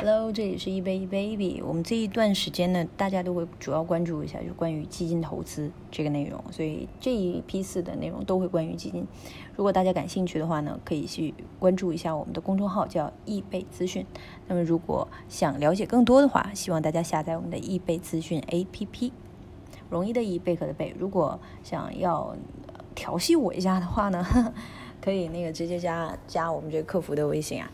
Hello，这里是一杯一 baby。我们这一段时间呢，大家都会主要关注一下，就关于基金投资这个内容，所以这一批次的内容都会关于基金。如果大家感兴趣的话呢，可以去关注一下我们的公众号，叫易贝资讯。那么如果想了解更多的话，希望大家下载我们的易贝资讯 APP，容易的易，贝壳的贝。如果想要调戏我一下的话呢，可以那个直接加加我们这个客服的微信啊。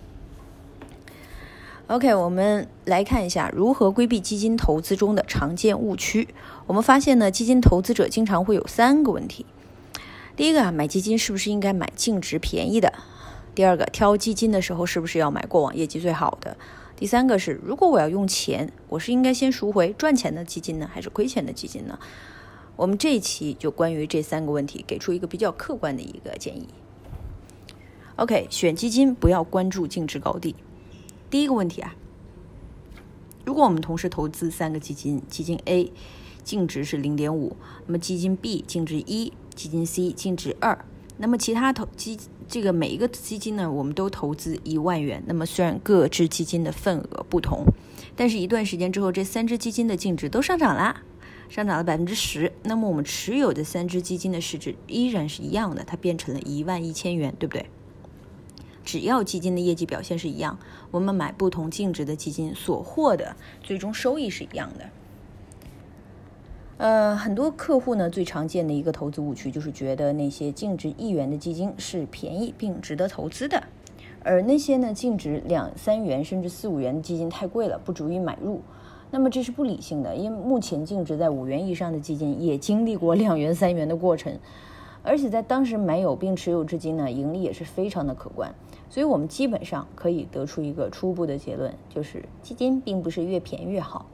OK，我们来看一下如何规避基金投资中的常见误区。我们发现呢，基金投资者经常会有三个问题：第一个啊，买基金是不是应该买净值便宜的？第二个，挑基金的时候是不是要买过往业绩最好的？第三个是，如果我要用钱，我是应该先赎回赚钱的基金呢，还是亏钱的基金呢？我们这一期就关于这三个问题，给出一个比较客观的一个建议。OK，选基金不要关注净值高低。第一个问题啊，如果我们同时投资三个基金，基金 A 净值是零点五，那么基金 B 净值一，基金 C 净值二，那么其他投基这个每一个基金呢，我们都投资一万元。那么虽然各支基金的份额不同，但是一段时间之后，这三只基金的净值都上涨啦，上涨了百分之十。那么我们持有的三只基金的市值依然是一样的，它变成了一万一千元，对不对？只要基金的业绩表现是一样，我们买不同净值的基金所获的最终收益是一样的。呃，很多客户呢最常见的一个投资误区就是觉得那些净值一元的基金是便宜并值得投资的，而那些呢净值两三元甚至四五元的基金太贵了，不足以买入。那么这是不理性的，因为目前净值在五元以上的基金也经历过两元三元的过程。而且在当时买有并持有至今呢，盈利也是非常的可观，所以我们基本上可以得出一个初步的结论，就是基金并不是越便宜越好，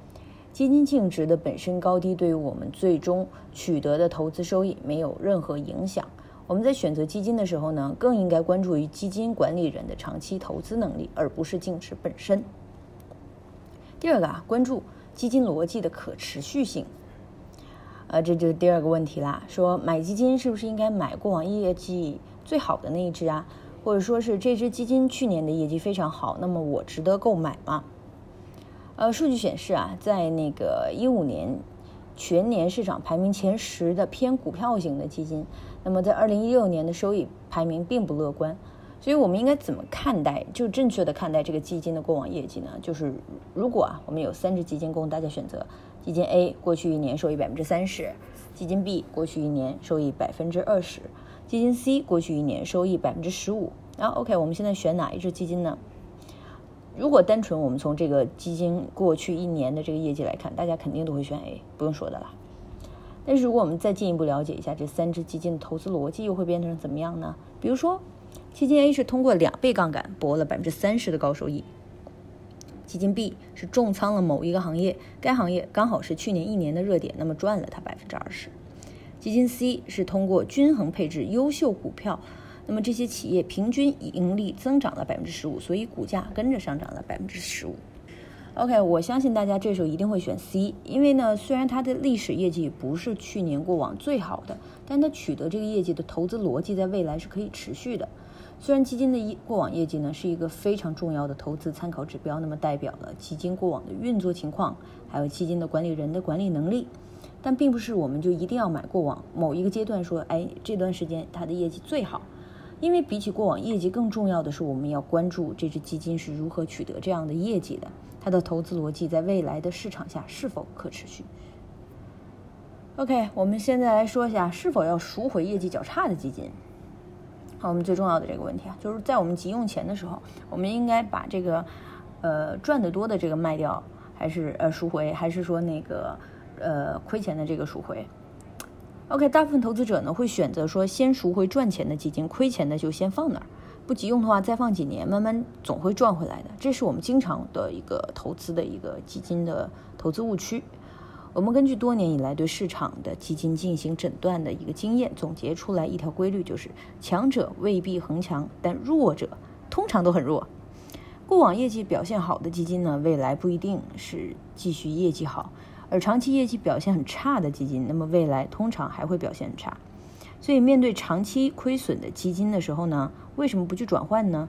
基金净值的本身高低对于我们最终取得的投资收益没有任何影响。我们在选择基金的时候呢，更应该关注于基金管理人的长期投资能力，而不是净值本身。第二个啊，关注基金逻辑的可持续性。呃，这就是第二个问题啦。说买基金是不是应该买过往业绩最好的那一只啊？或者说是这只基金去年的业绩非常好，那么我值得购买吗？呃，数据显示啊，在那个一五年全年市场排名前十的偏股票型的基金，那么在二零一六年的收益排名并不乐观。所以我们应该怎么看待？就正确的看待这个基金的过往业绩呢？就是如果啊，我们有三只基金供大家选择，基金 A 过去一年收益百分之三十，基金 B 过去一年收益百分之二十，基金 C 过去一年收益百分之十五。然后 OK，我们现在选哪一只基金呢？如果单纯我们从这个基金过去一年的这个业绩来看，大家肯定都会选 A，不用说的了。但是如果我们再进一步了解一下这三只基金的投资逻辑，又会变成怎么样呢？比如说。基金 A 是通过两倍杠杆博了百分之三十的高收益，基金 B 是重仓了某一个行业，该行业刚好是去年一年的热点，那么赚了它百分之二十。基金 C 是通过均衡配置优秀股票，那么这些企业平均盈利增长了百分之十五，所以股价跟着上涨了百分之十五。OK，我相信大家这时候一定会选 C，因为呢，虽然它的历史业绩不是去年过往最好的，但它取得这个业绩的投资逻辑在未来是可以持续的。虽然基金的一过往业绩呢是一个非常重要的投资参考指标，那么代表了基金过往的运作情况，还有基金的管理人的管理能力，但并不是我们就一定要买过往某一个阶段说，哎，这段时间它的业绩最好，因为比起过往业绩更重要的是我们要关注这只基金是如何取得这样的业绩的，它的投资逻辑在未来的市场下是否可持续。OK，我们现在来说一下是否要赎回业绩较差的基金。好，我们最重要的这个问题啊，就是在我们急用钱的时候，我们应该把这个，呃，赚得多的这个卖掉，还是呃赎回，还是说那个，呃，亏钱的这个赎回？OK，大部分投资者呢会选择说先赎回赚钱的基金，亏钱的就先放那儿，不急用的话再放几年，慢慢总会赚回来的。这是我们经常的一个投资的一个基金的投资误区。我们根据多年以来对市场的基金进行诊断的一个经验，总结出来一条规律，就是强者未必恒强，但弱者通常都很弱。过往业绩表现好的基金呢，未来不一定是继续业绩好；而长期业绩表现很差的基金，那么未来通常还会表现很差。所以，面对长期亏损的基金的时候呢，为什么不去转换呢？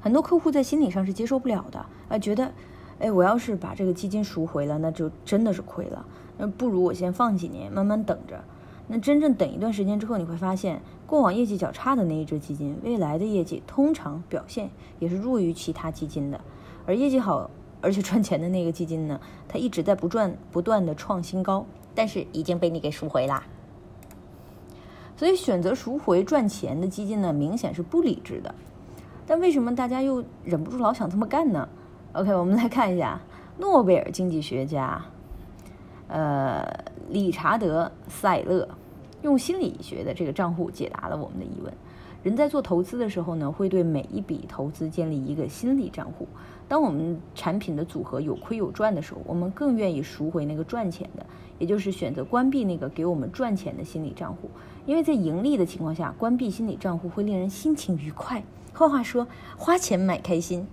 很多客户在心理上是接受不了的，啊，觉得，哎，我要是把这个基金赎回了，那就真的是亏了。那不如我先放几年，慢慢等着。那真正等一段时间之后，你会发现，过往业绩较差的那一只基金，未来的业绩通常表现也是弱于其他基金的。而业绩好而且赚钱的那个基金呢，它一直在不断不断的创新高，但是已经被你给赎回啦。所以选择赎回赚钱的基金呢，明显是不理智的。但为什么大家又忍不住老想这么干呢？OK，我们来看一下诺贝尔经济学家，呃，理查德·塞勒用心理学的这个账户解答了我们的疑问。人在做投资的时候呢，会对每一笔投资建立一个心理账户。当我们产品的组合有亏有赚的时候，我们更愿意赎回那个赚钱的，也就是选择关闭那个给我们赚钱的心理账户。因为在盈利的情况下，关闭心理账户会令人心情愉快。换话说，花钱买开心。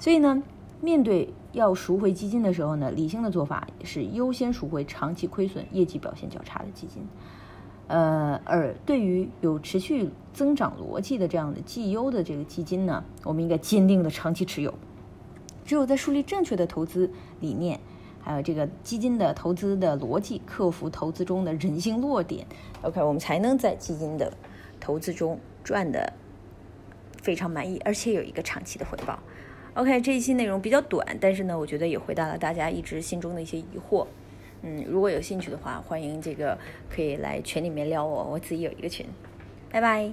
所以呢，面对要赎回基金的时候呢，理性的做法是优先赎回长期亏损、业绩表现较差的基金。呃，而对于有持续增长逻辑的这样的绩优的这个基金呢，我们应该坚定的长期持有。只有在树立正确的投资理念，还有这个基金的投资的逻辑，克服投资中的人性弱点，OK，我们才能在基金的投资中赚的。非常满意，而且有一个长期的回报。OK，这一期内容比较短，但是呢，我觉得也回答了大家一直心中的一些疑惑。嗯，如果有兴趣的话，欢迎这个可以来群里面撩我，我自己有一个群。拜拜。